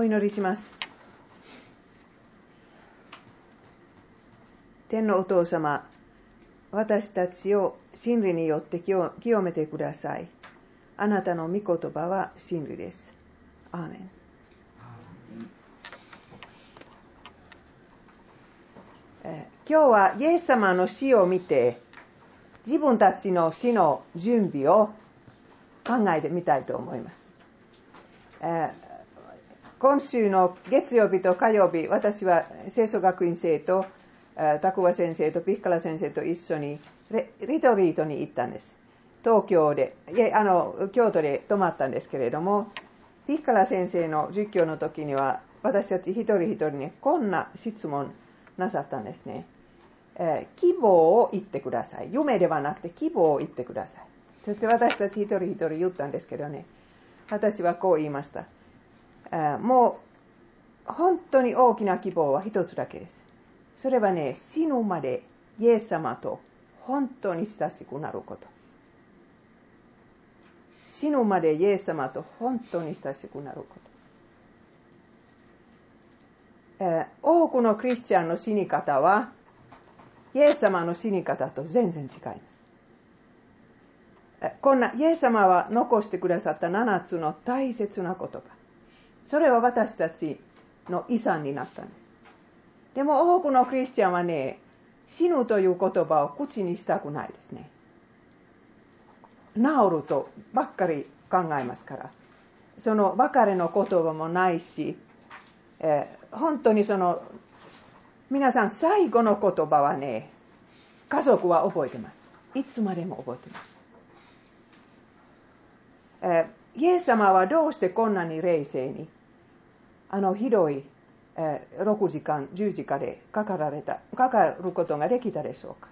お祈りします。天のお父様、私たちを真理によって清めてください。あなたの御言葉は真理です。アーメン。え今日はイエス様の死を見て、自分たちの死の準備を考えてみたいと思います。えー今週の月曜日と火曜日、私は清楚学院生と、えー、タクワ先生とピッカラ先生と一緒にリトリートに行ったんです。東京で、いえあの京都で泊まったんですけれども、ピッカラ先生の実況の時には、私たち一人一人にこんな質問なさったんですね。えー希望を言ってください。夢ではなくて希望を言ってください。そして私たち一人一人言ったんですけどね、私はこう言いました。もう本当に大きな希望は一つだけです。それはね、死ぬまでイエス様と本当に親しくなること。死ぬまでイエス様と本当に親しくなること。え多くのクリスチャンの死に方は、イエス様の死に方と全然違います。こんな、イエス様は残してくださった7つの大切な言葉。それは私たちの遺産になったんです。でも多くのクリスチャンはね、死ぬという言葉を口にしたくないですね。治るとばっかり考えますから。その別れの言葉もないし、えー本当にその、皆さん最後の言葉はね、家族は覚えてます。いつまでも覚えてます。えーイエス様はどうしてこんなに冷静に、あの広い、えー6時間、10時間でかかられた、かかることができたでしょうか。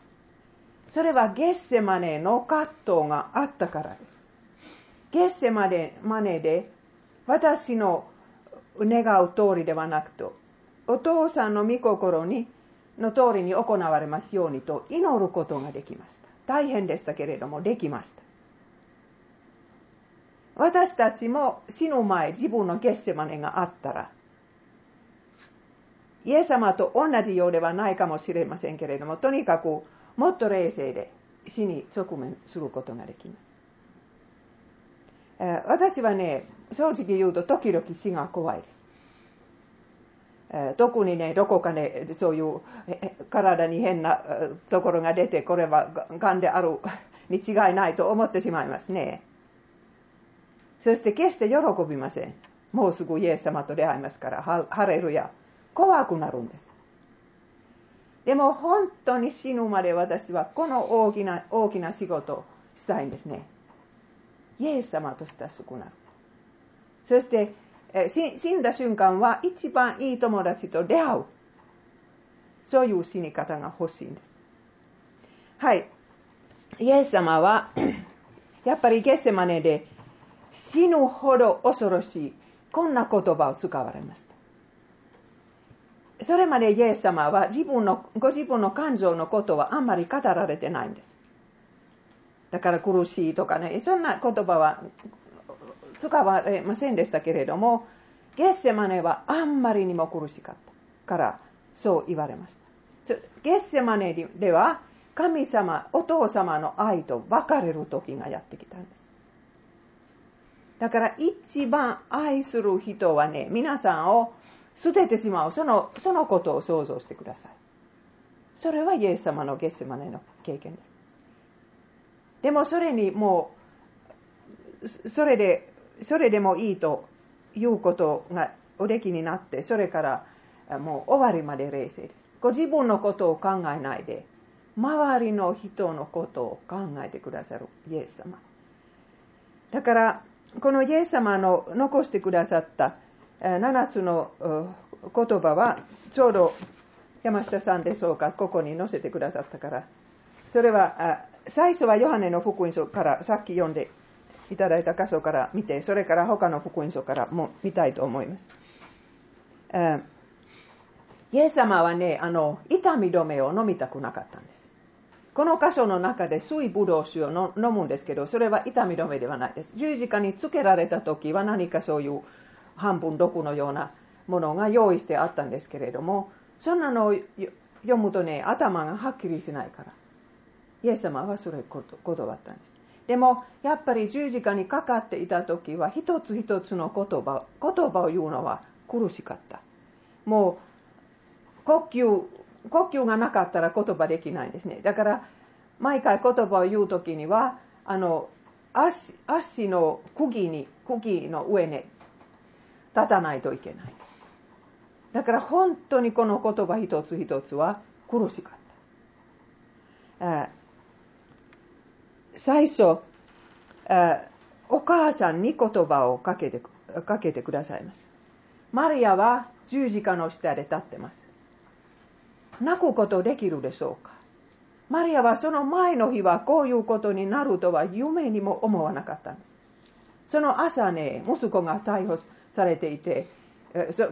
それはゲッセマネの葛藤があったからです。ゲッセマネマネで私の願う通りではなくと、お父さんの御心にの通りに行われますようにと祈ることができました。大変でしたけれども、できました。私たちも死ぬ前、自分のゲッセマネがあったら、イエス様と同じようではないかもしれませんけれども、とにかくもっと冷静で死に直面することができます。私はね、正直言うと時々死が怖いです。特にね、どこかね、そういう体に変なところが出て、これはががんであるに違いないと思ってしまいますね。そして決して喜びません。もうすぐイエス様と出会いますから、ハハレルヤ。怖くなるんです。でも本当に死ぬまで私はこの大きな大きな仕事をしたいんですね。イエス様と親しくなる。そして、えー死死んだ瞬間は一番いい友達と出会う。そういう死に方が欲しいんです。はい。イエス様は、やっぱりゲッセマネで死ぬほど恐ろしい、こんな言葉を使われました。それまでイエス様は自分の、ご自分の感情のことはあんまり語られてないんです。だから苦しいとかね、そんな言葉は使われませんでしたけれども、ゲッセマネはあんまりにも苦しかったから、そう言われました。ゲッセマネでは、神様、お父様の愛と別れる時がやってきたんです。だから一番愛する人はね、皆さんを捨ててしまう、その、そのことを想像してください。それはイエス様のゲッセマネの経験です。でもそれにもう、それで、それでもいいということがおできになって、それからもう終わりまで冷静です。ご自分のことを考えないで、周りの人のことを考えてくださるイエス様。だから、このイエス様の残してくださった7つの言葉は、ちょうど山下さんでしょうか、ここに載せてくださったから、それは、最初はヨハネの福音書から、さっき読んでいただいた箇所から見て、それから他の福音書からも見たいと思います。えイエス様はね、あの、痛み止めを飲みたくなかったんです。この箇所の中で水ぶどう酒を飲むんですけど、それは痛み止めではないです。十字架につけられた時は何かそういう半分毒のようなものが用意してあったんですけれども、そんなのを読むとね、頭がはっきりしないから。イエス様はそれ断ったんです。でも、やっぱり十字架にかかっていた時は、一つ一つの言葉言葉を言うのは苦しかった。もう、呼吸、呼吸がなかったら言葉できないんですね。だから、毎回言葉を言う時には、あの、足足の釘に、釘の上に立たないといけない。だから本当にこの言葉一つ一つは苦しかった。最初、お母さんに言葉をかけてかけてくださいます。マリアは十字架の下で立ってます。泣くことできるでしょうか？マリアはその前の日はこういうことになるとは夢にも思わなかったんです。その朝ね、息子が逮捕されていて、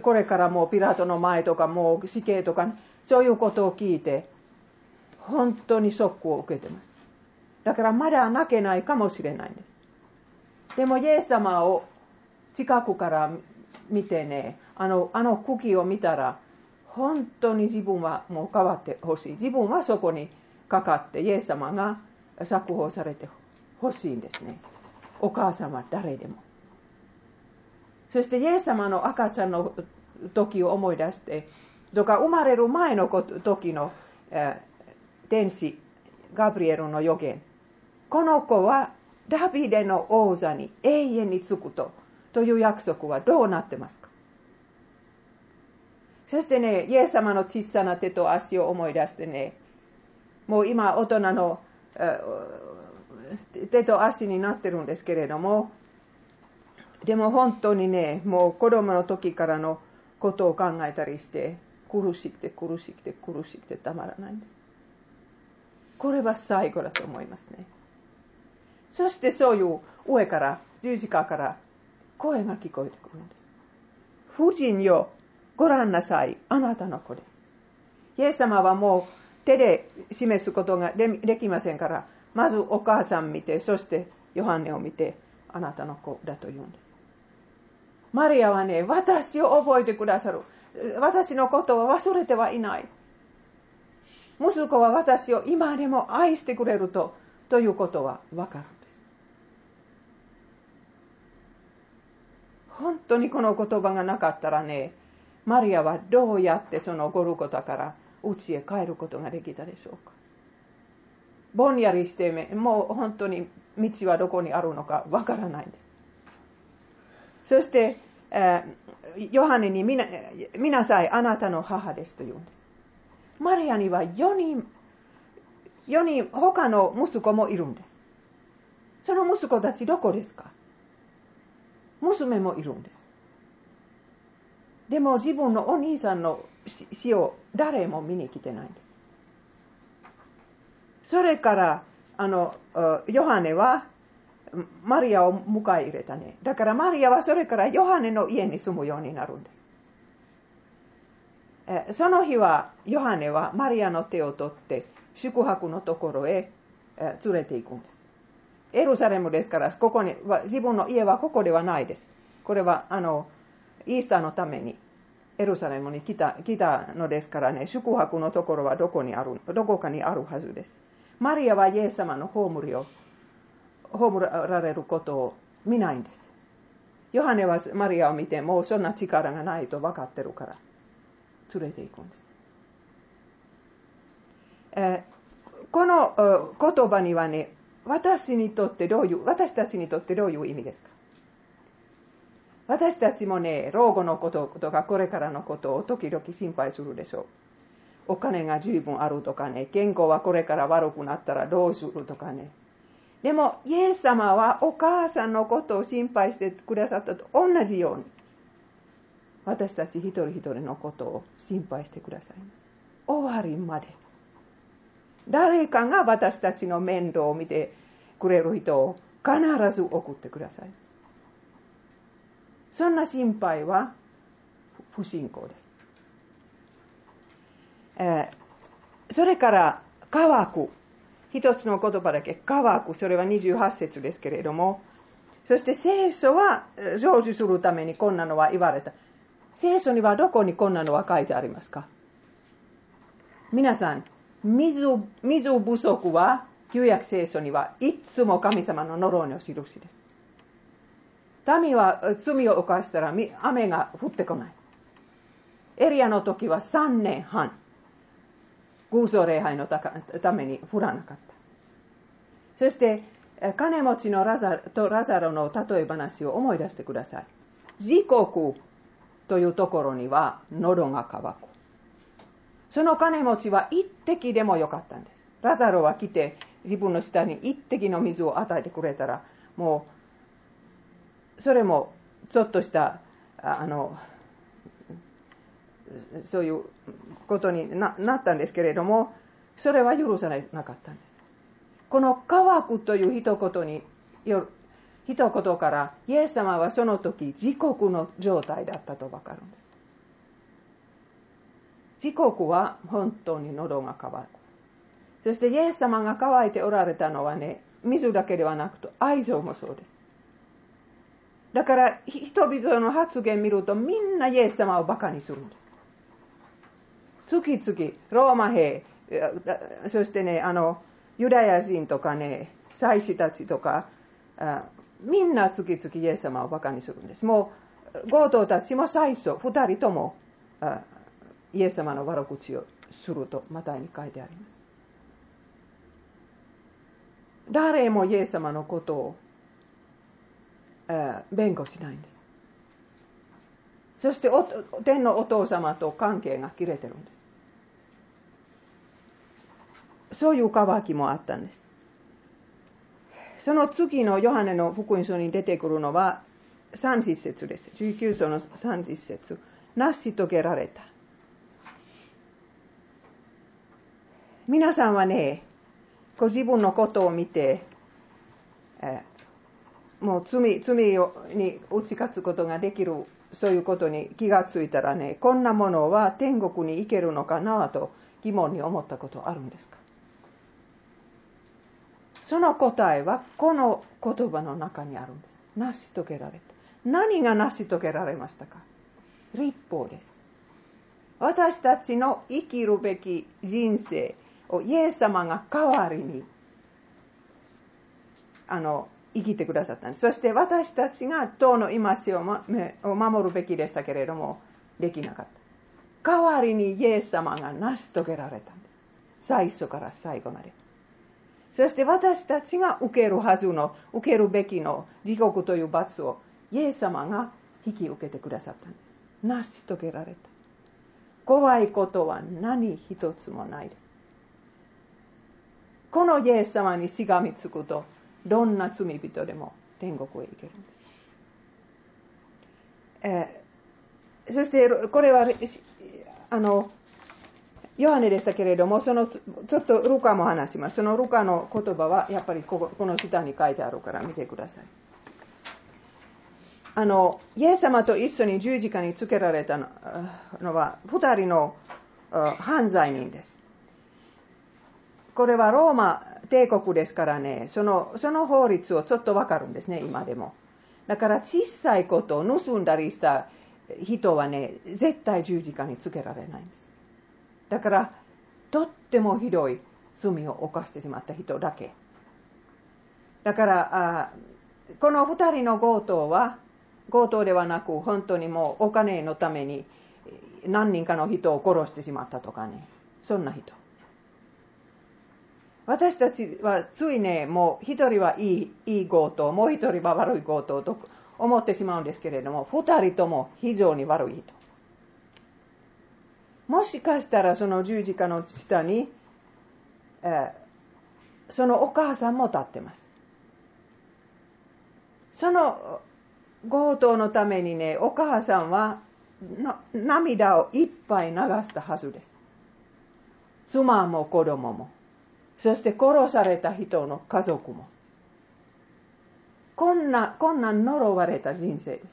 これからもうピラトの前とかもう死刑とか、そういうことを聞いて、本当にショックを受けてます。だからまだ泣けないかもしれないんです。でもイエス様を近くから見てね、あの、あの茎を見たら、本当に自分はもう変わってほしい。自分はそこにかかって、イエス様が釈放されてほしいんですね。お母様誰でも。そしてイエス様の赤ちゃんの時を思い出して、どか生まれる前の時の、え、天使、ガブリエルの予言。この子はダビデの王座に永遠につくと、という約束はどうなってますか？そしてね、イエス様の小さな手と足を思い出してね、もう今大人の手と足になってるんですけれども、でも本当にね、もう子供の時からのことを考えたりして、苦しくて苦しくて苦しくてたまらないんです。これは最後だと思いますね。そしてそういう上から、十字架から声が聞こえてくるんです。夫人よ、ご覧なさい。あなたの子です。イエス様はもう手で示すことができませんから、まずお母さん見て、そしてヨハネを見て、あなたの子だと言うんです。マリアはね、私を覚えてくださる。私のことは忘れてはいない。息子は私を今でも愛してくれると、ということはわかるんです。本当にこの言葉がなかったらね、マリアはどうやってそのゴルゴタから家へ帰ることができたでしょうか？ぼんやりしてもう本当に道はどこにあるのかわからないんです。そして、えー、ヨハネに見な見なさい、あなたの母ですと言うんです。マリアには4人、4人他の息子もいるんです。その息子たちどこですか？娘もいるんです。でも自分のお兄さんの死を誰も見に来てないんです。それから、あの、ヨハネは、マリアを迎え入れたね。だからマリアはそれからヨハネの家に住むようになるんです。その日は、ヨハネはマリアの手を取って宿泊のところへ連れて行くんです。エルサレムですから、ここに、自分の家はここではないです。これは、あの、イースターのためにエルサレムに来た来たのですからね、宿泊のところはどこにある、どこかにあるはずです。マリアはイエス様の葬りを、葬られることを見ないんです。ヨハネはマリアを見て、もうそんな力がないと分かってるから、連れて行くんです。えー、この言葉にはね、私にとってどういう、私たちにとってどういう意味ですか？私たちもね、老後のこととかこれからのことを時々心配するでしょう。お金が十分あるとかね、健康はこれから悪くなったらどうするとかね。でも、イエス様はお母さんのことを心配してくださったと同じように、私たち一人一人のことを心配してくださいます。終わりまで。誰かが私たちの面倒を見てくれる人を必ず送ってください。そんな心配は不信仰です。えー、それから乾く。一つの言葉だけ。乾く。それは28節ですけれども。そして聖書は成就するためにこんなのは言われた。聖書にはどこにこんなのは書いてありますか？皆さん、水水不足は旧約聖書にはいつも神様の呪いの印です。民は罪を犯したら雨が降ってこない。エリアの時は3年半、偶像礼拝のために降らなかった。そして、金持ちのラザとラザロの例え話を思い出してください。時刻というところには喉が渇く。その金持ちは一滴でもよかったんです。ラザロは来て自分の下に一滴の水を与えてくれたら、もう、それもちょっとした、あの、そういうことになったんですけれども、それは許されなかったんです。この乾くという一言によ一言から、イエス様はその時、自国の状態だったとわかるんです。自国は本当に喉が渇く。そしてイエス様が乾いておられたのはね、水だけではなくて愛情もそうです。だから人々の発言見るとみんなイエス様をバカにするんです。月々、ローマ兵、そしてね、あの、ユダヤ人とかね、祭司たちとか、みんな月々イエス様をバカにするんです。もう、強盗たちも最初、二人ともイエス様の悪口をすると、またに書いてあります。誰もイエス様のことを、弁護しないんです。そして天のお父様と関係が切れてるんです。そういう渇きもあったんです。その次のヨハネの福音書に出てくるのは30節です。19章の30節成し遂げられた。皆さんはね、ご自分のことを見て、えもう罪罪に打ち勝つことができる、そういうことに気がついたらね、こんなものは天国に行けるのかなと疑問に思ったことあるんですか？その答えはこの言葉の中にあるんです。成し遂げられた。何が成し遂げられましたか？立法です。私たちの生きるべき人生をイエス様が代わりにあの生きてくださったんです。そして私たちが党の戒を守るべきでしたけれども、できなかった。代わりにイエス様が成し遂げられたんです。最初から最後まで。そして私たちが受けるはずの、受けるべきの地獄という罰を、イエス様が引き受けてくださったんです。成し遂げられた。怖いことは何一つもないです。このイエス様にしがみつくと、どんな罪人でも天国へ行けるんです。えー、そして、これは、あの、ヨハネでしたけれども、その、ちょっとルカも話します。そのルカの言葉は、やっぱりここの下に書いてあるから見てください。あの、イエス様と一緒に十字架につけられたのは、二人の犯罪人です。これはローマ帝国ですからね、そのその法律をちょっとわかるんですね、今でも。だから小さいことを盗んだりした人はね、絶対十字架につけられないんです。だから、とってもひどい罪を犯してしまった人だけ。だからあ、この二人の強盗は、強盗ではなく、本当にもうお金のために何人かの人を殺してしまったとかね、そんな人。私たちはついね、もう一人はいいいい強盗、もう一人は悪い強盗と思ってしまうんですけれども、二人とも非常に悪い人。もしかしたらその十字架の下に、えー、そのお母さんも立ってます。その強盗のためにね、お母さんは涙をいっぱい流したはずです。妻も子供も、そして殺された人の家族も。こんな、こんな呪われた人生です。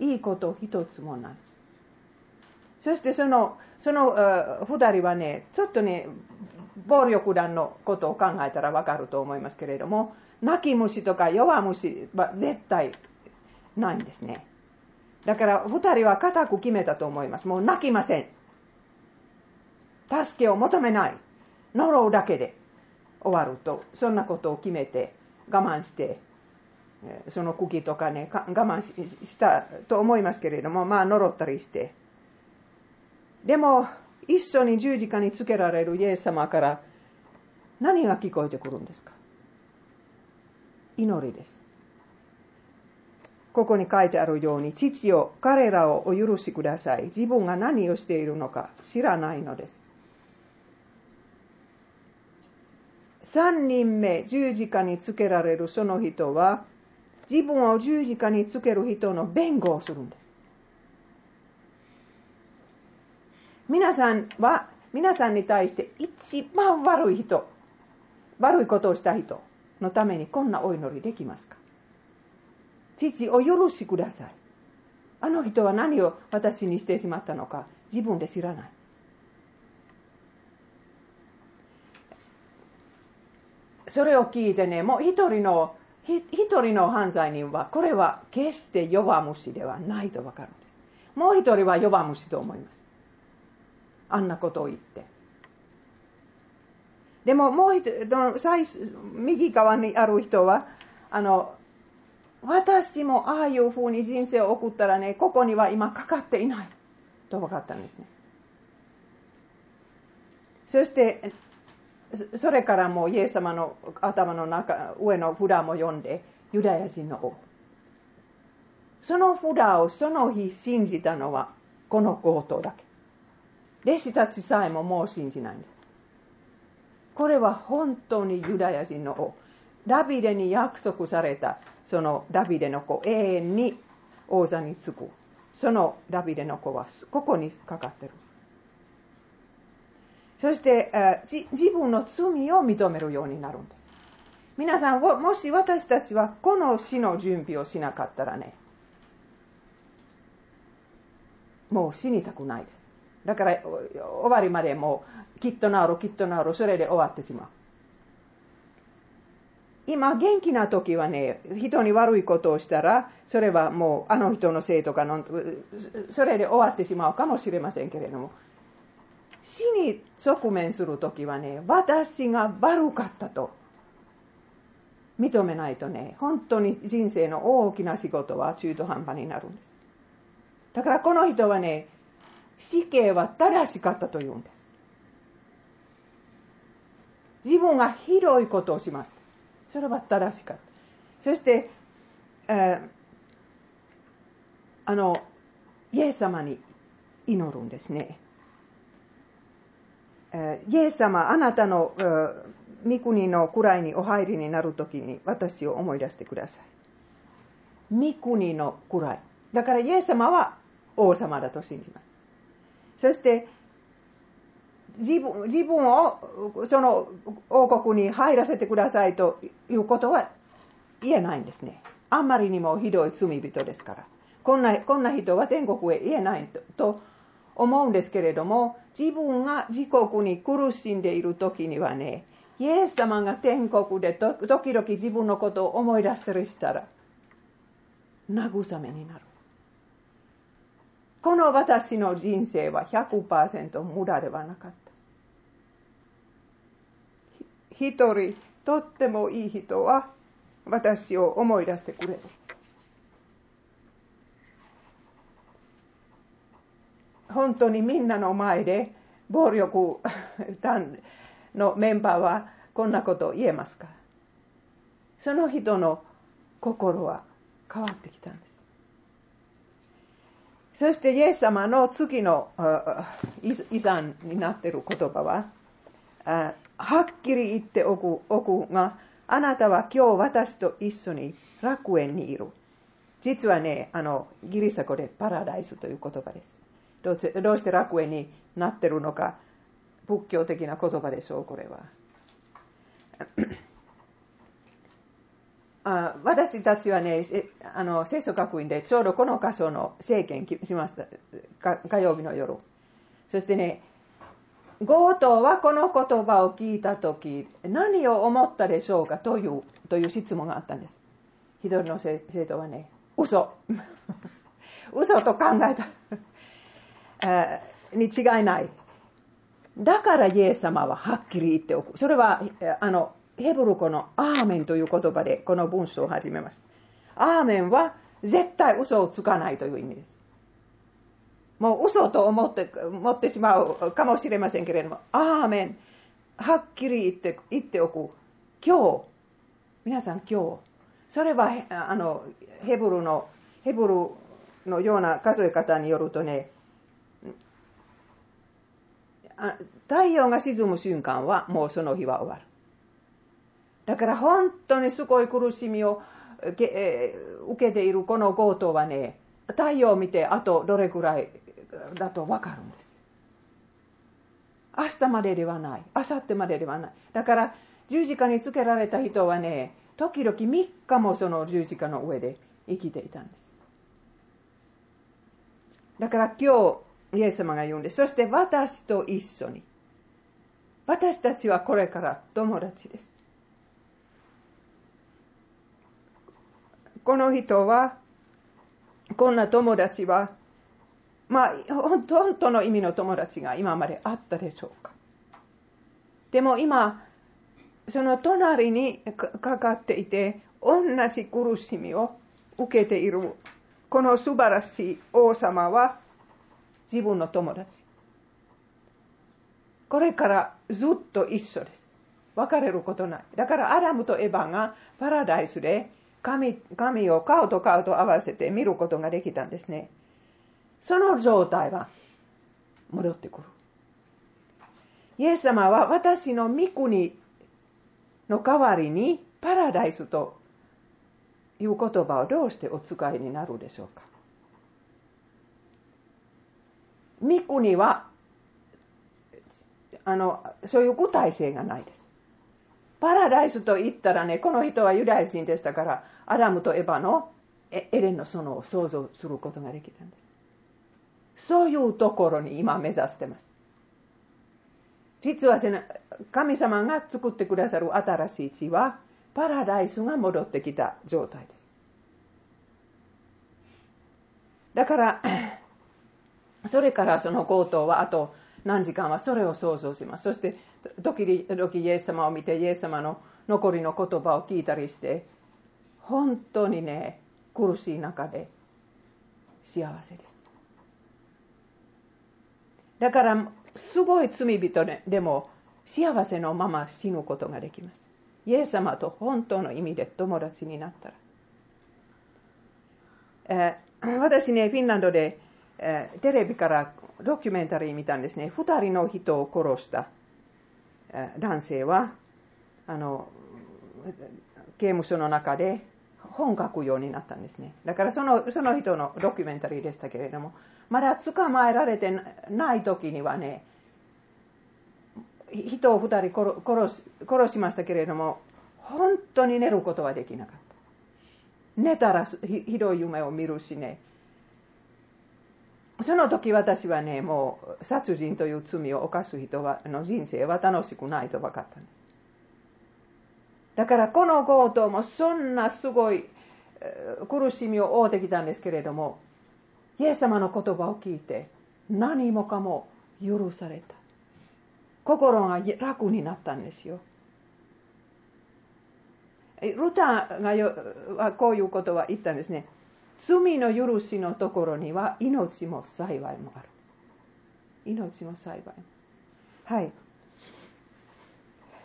いいこと一つもない。そしてその、その二人はね、ちょっとね、暴力団のことを考えたらわかると思いますけれども、泣き虫とか弱虫は絶対ないんですね。だから二人は固く決めたと思います。もう泣きません。助けを求めない。呪うだけで終わると、そんなことを決めて我慢して、その茎とかね、我慢したと思いますけれども、まあ呪ったりして。でも、一緒に十字架につけられるイエス様から何が聞こえてくるんですか？祈りです。ここに書いてあるように、父よ、彼らをお許しください。自分が何をしているのか知らないのです。三人目、十字架につけられるその人は、自分を十字架につける人の弁護をするんです。皆さんは、皆さんに対して一番悪い人、悪いことをした人のためにこんなお祈りできますか？父お許しください。あの人は何を私にしてしまったのか自分で知らない。それを聞いてね、もう一人の、一人の犯罪人は、これは決して弱虫ではないとわかるんです。もう一人は弱虫と思います。あんなことを言って。でももう一人、右側にある人は、あの、私もああいうふうに人生を送ったらね、ここには今かかっていない。と分かったんですね。そして、それからもうイエス様の頭の中、上の札も読んで、ユダヤ人の王。その札をその日信じたのは、この強盗だけ。弟子たちさえももう信じないんです。これは本当にユダヤ人の王。ダビデに約束されたそのダビデの子、永遠に王座につく。そのダビデの子はここにかかってる。そして、自分の罪を認めるようになるんです。皆さん、もし私たちはこの死の準備をしなかったらね、もう死にたくないです。だから、終わりまでもう、きっと治る、きっと治る、それで終わってしまう。今元気な時はね、人に悪いことをしたら、それはもうあの人のせいとかの、それで終わってしまうかもしれませんけれども、死に直面する時はね、私が悪かったと認めないとね、本当に人生の大きな仕事は中途半端になるんです。だからこの人はね、死刑は正しかったと言うんです。自分がひどいことをしました。それは正しかった。そして、えー、あの、イエス様に祈るんですね。え、イエス様、あなたの、御国の位にお入りになるときに私を思い出してください。御国の位。だからイエス様は王様だと信じます。そして、自分自分をその王国に入らせてくださいということは言えないんですね。あんまりにもひどい罪人ですから。こんなこんな人は天国へ言えないとと思うんですけれども、自分が自国に苦しんでいる時にはね、イエス様が天国で時々自分のことを思い出したりしたら、慰めになる。この私の人生は100%無駄ではなかった。一人とってもいい人は私を思い出してくれる。本当にみんなの前で暴力 団のメンバーはこんなことを言えますか？その人の心は変わってきたんです。そしてイエス様の次の遺産になっている言葉は、はっきり言っておくおくが、あなたは今日私と一緒に楽園にいる。実はね、あの、ギリシャ語でパラダイスという言葉です。どうして楽園になってるのか、仏教的な言葉でしょう、これは。あ私たちはね、あの聖書学院でちょうどこの箇所の政権しました、火曜日の夜。そしてね、強盗はこの言葉を聞いたとき、何を思ったでしょうかというという質問があったんです。一人の生徒はね、嘘。嘘と考えたに違いない。だからイエス様ははっきり言っておく。それは、あの、ヘブル語のアーメンという言葉でこの文章を始めます。アーメンは絶対嘘をつかないという意味です。もう嘘と思って持ってしまうかもしれませんけれども、アーメン。はっきり言って言っておく。今日、皆さん今日、それはあのヘブルの、ヘブルのような数え方によるとね、太陽が沈む瞬間はもうその日は終わる。だから本当にすごい苦しみを受けているこの強盗はね、太陽を見てあとどれくらいだとわかるんです。明日までではない。明後日までではない。だから十字架につけられた人はね、時々3日もその十字架の上で生きていたんです。だから今日、イエス様が言うんです。そして私と一緒に。私たちはこれから友達です。この人は、こんな友達はまあ、本当の意味の友達が今まであったでしょうか。でも今、その隣にかかっていて、同じ苦しみを受けている、この素晴らしい王様は自分の友達。これからずっと一緒です。別れることない。だからアダムとエヴァがパラダイスで神神を顔と顔と合わせて見ることができたんですね。その状態は戻ってくる。イエス様は私の御国の代わりにパラダイスという言葉をどうしてお使いになるでしょうか。御国はあのそういう具体性がないです。パラダイスと言ったらね、この人はユダヤ人でしたから、アダムとエバのエレンの園を想像することができたんです。そういうところに今目指してます。実は神様が作ってくださる新しい地はパラダイスが戻ってきた状態です。だから、それからその強盗はあと何時間はそれを想像します。そして時々イエス様を見てイエス様の残りの言葉を聞いたりして本当にね苦しい中で幸せです。だから、すごい罪人でも幸せのまま死ぬことができます。イエス様と本当の意味で友達になったら。えー、私ね、フィンランドで、え、テレビからドキュメンタリー見たんですね。二人の人を殺した、え、男性は、あの、刑務所の中で本書くようになったんですね。だからそのその人のドキュメンタリーでしたけれども、まだ捕まえられてない時にはね、人を二人殺し殺しましたけれども、本当に寝ることはできなかった。寝たらひどい夢を見るしね。その時私はね、もう殺人という罪を犯す人はの人生は楽しくないと分かったんです。だからこの強盗もそんなすごい苦しみを負うてきたんですけれども、イエス様の言葉を聞いて何もかも許された。心が楽になったんですよ。ルターがこういうことは言ったんですね。罪の許しのところには命も幸いもある。命も幸いも。はい。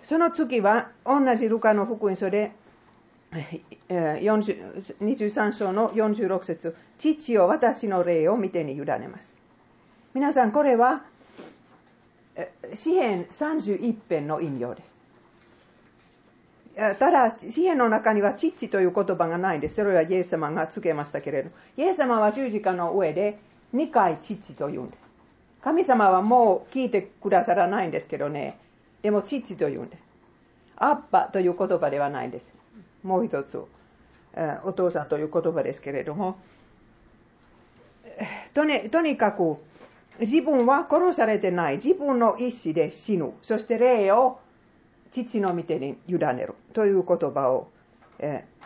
その次は、同じルカの福音書で、23章の46節父を私の霊を見てに委ねます。皆さん、これは、詩篇31編の引用です。ただ、詩篇の中には父という言葉がないんです。それはイエス様がつけましたけれど、イエス様は十字架の上で2回父と言うんです。神様はもう聞いてくださらないんですけどね、でも父と言うんです。アッパという言葉ではないです。もう一つ、お父さんという言葉ですけれども、とにとにかく自分は殺されてない。自分の意思で死ぬ。そして霊を父の御手に委ねる。という言葉を、えー、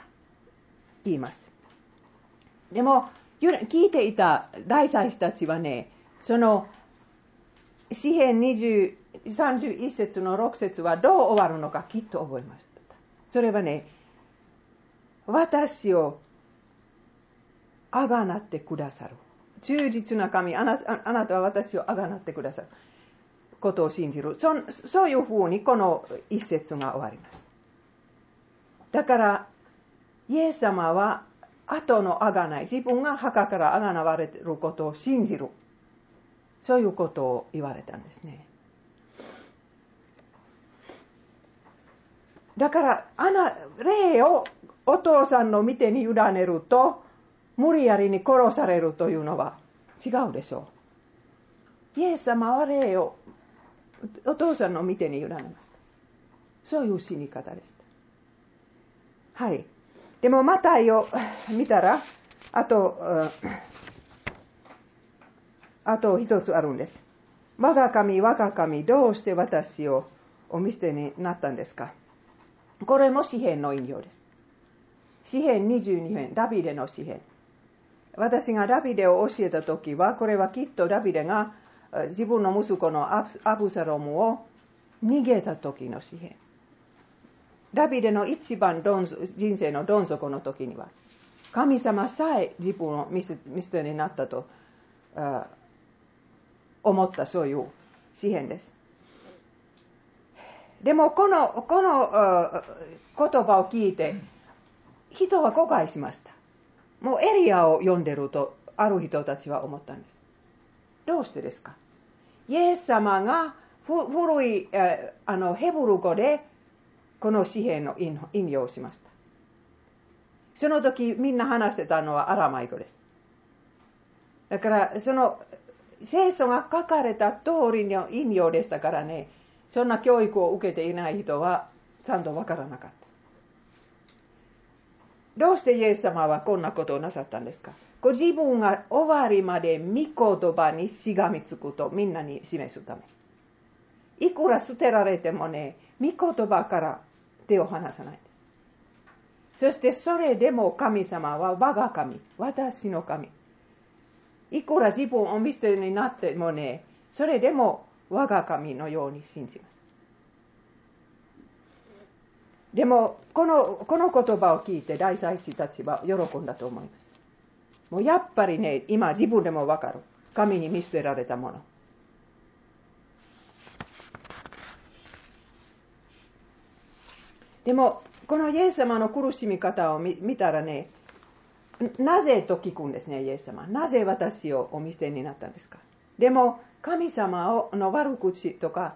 言います。でも、聞いていた大祭司たちはね、その、詩篇20 31節の6節はどう終わるのかきっと覚えました。それはね、私をあがなってくださる。忠実な神あなあなたは私をあがなってくださることを信じる。そそういうふうにこの一節が終わります。だからイエス様は後のあがない自分が墓からあがなわれることを信じる。そういうことを言われたんですね。だからあな霊をお父さんの見てに委ねると無理やりに殺されるというのは違うでしょう。イエス様は霊をお父さんの見てに委ねました。そういう死に方でした。はい。でも、マタイを 見たら、あと、あと一つあるんです。我が神、我が神、どうして私をお見捨てになったんですかこれも詩篇の引用です。詩篇22編、ダビデの詩篇。私がダビデを教えた時は、これはきっとダビデが自分の息子のアブサロムを逃げた時の詩篇。ダビデの一番人生のどん底の時には、神様さえ自分を見捨てになったと思ったそういう詩篇です。でもこのこの言葉を聞いて、人は誤解しました。もうエリアを読んでるとある人たちは思ったんです。どうしてですか？イエス様が古いあのヘブル語でこの詩篇の引用をしました。その時みんな話してたのはアラマイ語です。だからその聖書が書かれた通りの引用でしたからね、そんな教育を受けていない人はちゃんとわからなかった。どうしてイエス様はこんなことをなさったんですか？ご自分が終わりまで御言葉にしがみつくとみんなに示すため。いくら捨てられてもね、御言葉から手を離さない。そしてそれでも神様は我が神、私の神。いくら自分を見捨てになってもね、それでも我が神のように信じます。でもこのこの言葉を聞いて大祭司たちは喜んだと思います。もうやっぱりね、今自分でもわかる。神に見捨てられたもの。でも、このイエス様の苦しみ方を見たらね、なぜと聞くんですね、イエス様。なぜ私をお見捨てになったんですかでも、神様の悪口とか、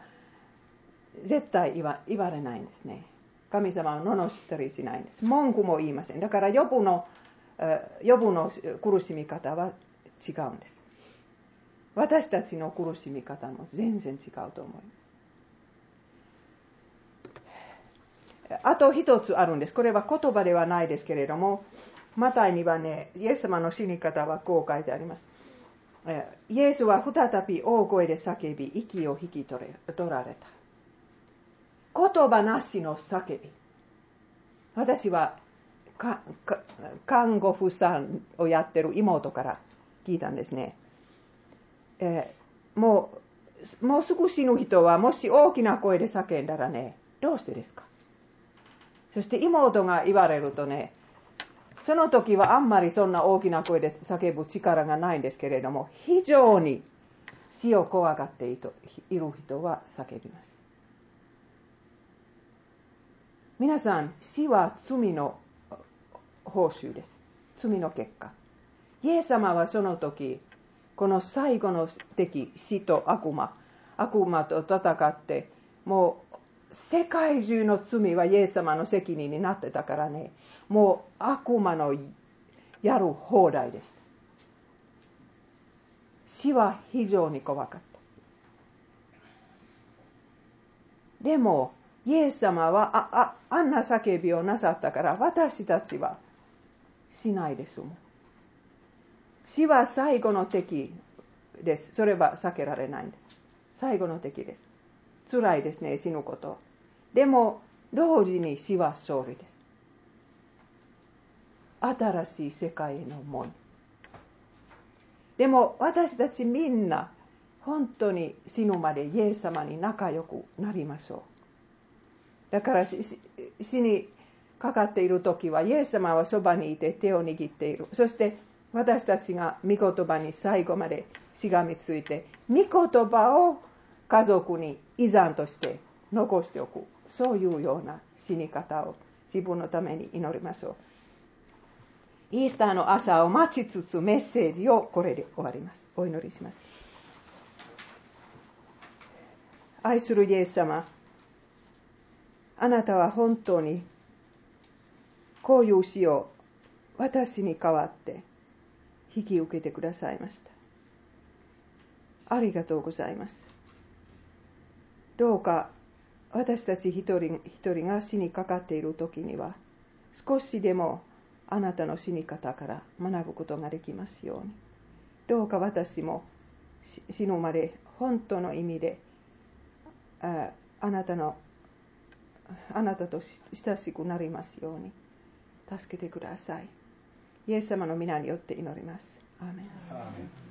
絶対言わ言われないんですね。神様を罵ったりしないんです。文句も言いません。だから予部の、予部の苦しみ方は違うんです。私たちの苦しみ方も全然違うと思います。あと一つあるんです。これは言葉ではないですけれども、マタイにはね、イエス様の死に方はこう書いてあります。イエスは再び大声で叫び、息を引き取られた。言葉なしの叫び。私は看護婦さんをやってる妹から聞いたんですね。えー、もう、もうすぐ死ぬ人はもし大きな声で叫んだらね、どうしてですかそして妹が言われるとね、その時はあんまりそんな大きな声で叫ぶ力がないんですけれども、非常に死を怖がっている人は叫びます。皆さん、死は罪の報酬です。罪の結果。イエス様はその時、この最後の敵、死と悪魔、悪魔と戦って、もう世界中の罪はイエス様の責任になってたからね、もう悪魔のやる放題でした。死は非常に怖かった。でも、イエス様はあああんな叫びをなさったから私たちはしないですもん。死は最後の敵です。それは避けられないんです。最後の敵です。辛いですね、死ぬこと。でも、同時に死は勝利です。新しい世界の門。でも私たちみんな本当に死ぬまでイエス様に仲良くなりましょうだから死にかかっている時はイエス様はそばにいて手を握っている。そして私たちが御言葉に最後までしがみついて御言葉を家族に遺産として残しておく。そういうような死に方を自分のために祈りましょう。イースターの朝を待ちつつメッセージをこれで終わります。お祈りします。愛するイエス様あなたは本当にこういう死を私に代わって引き受けてくださいました。ありがとうございます。どうか私たち一人一人が死にかかっている時には少しでもあなたの死に方から学ぶことができますように。どうか私も死ぬまで本当の意味でああなたのあなたと親しくなりますように。助けてください。イエス様の皆によって祈ります。アーメン。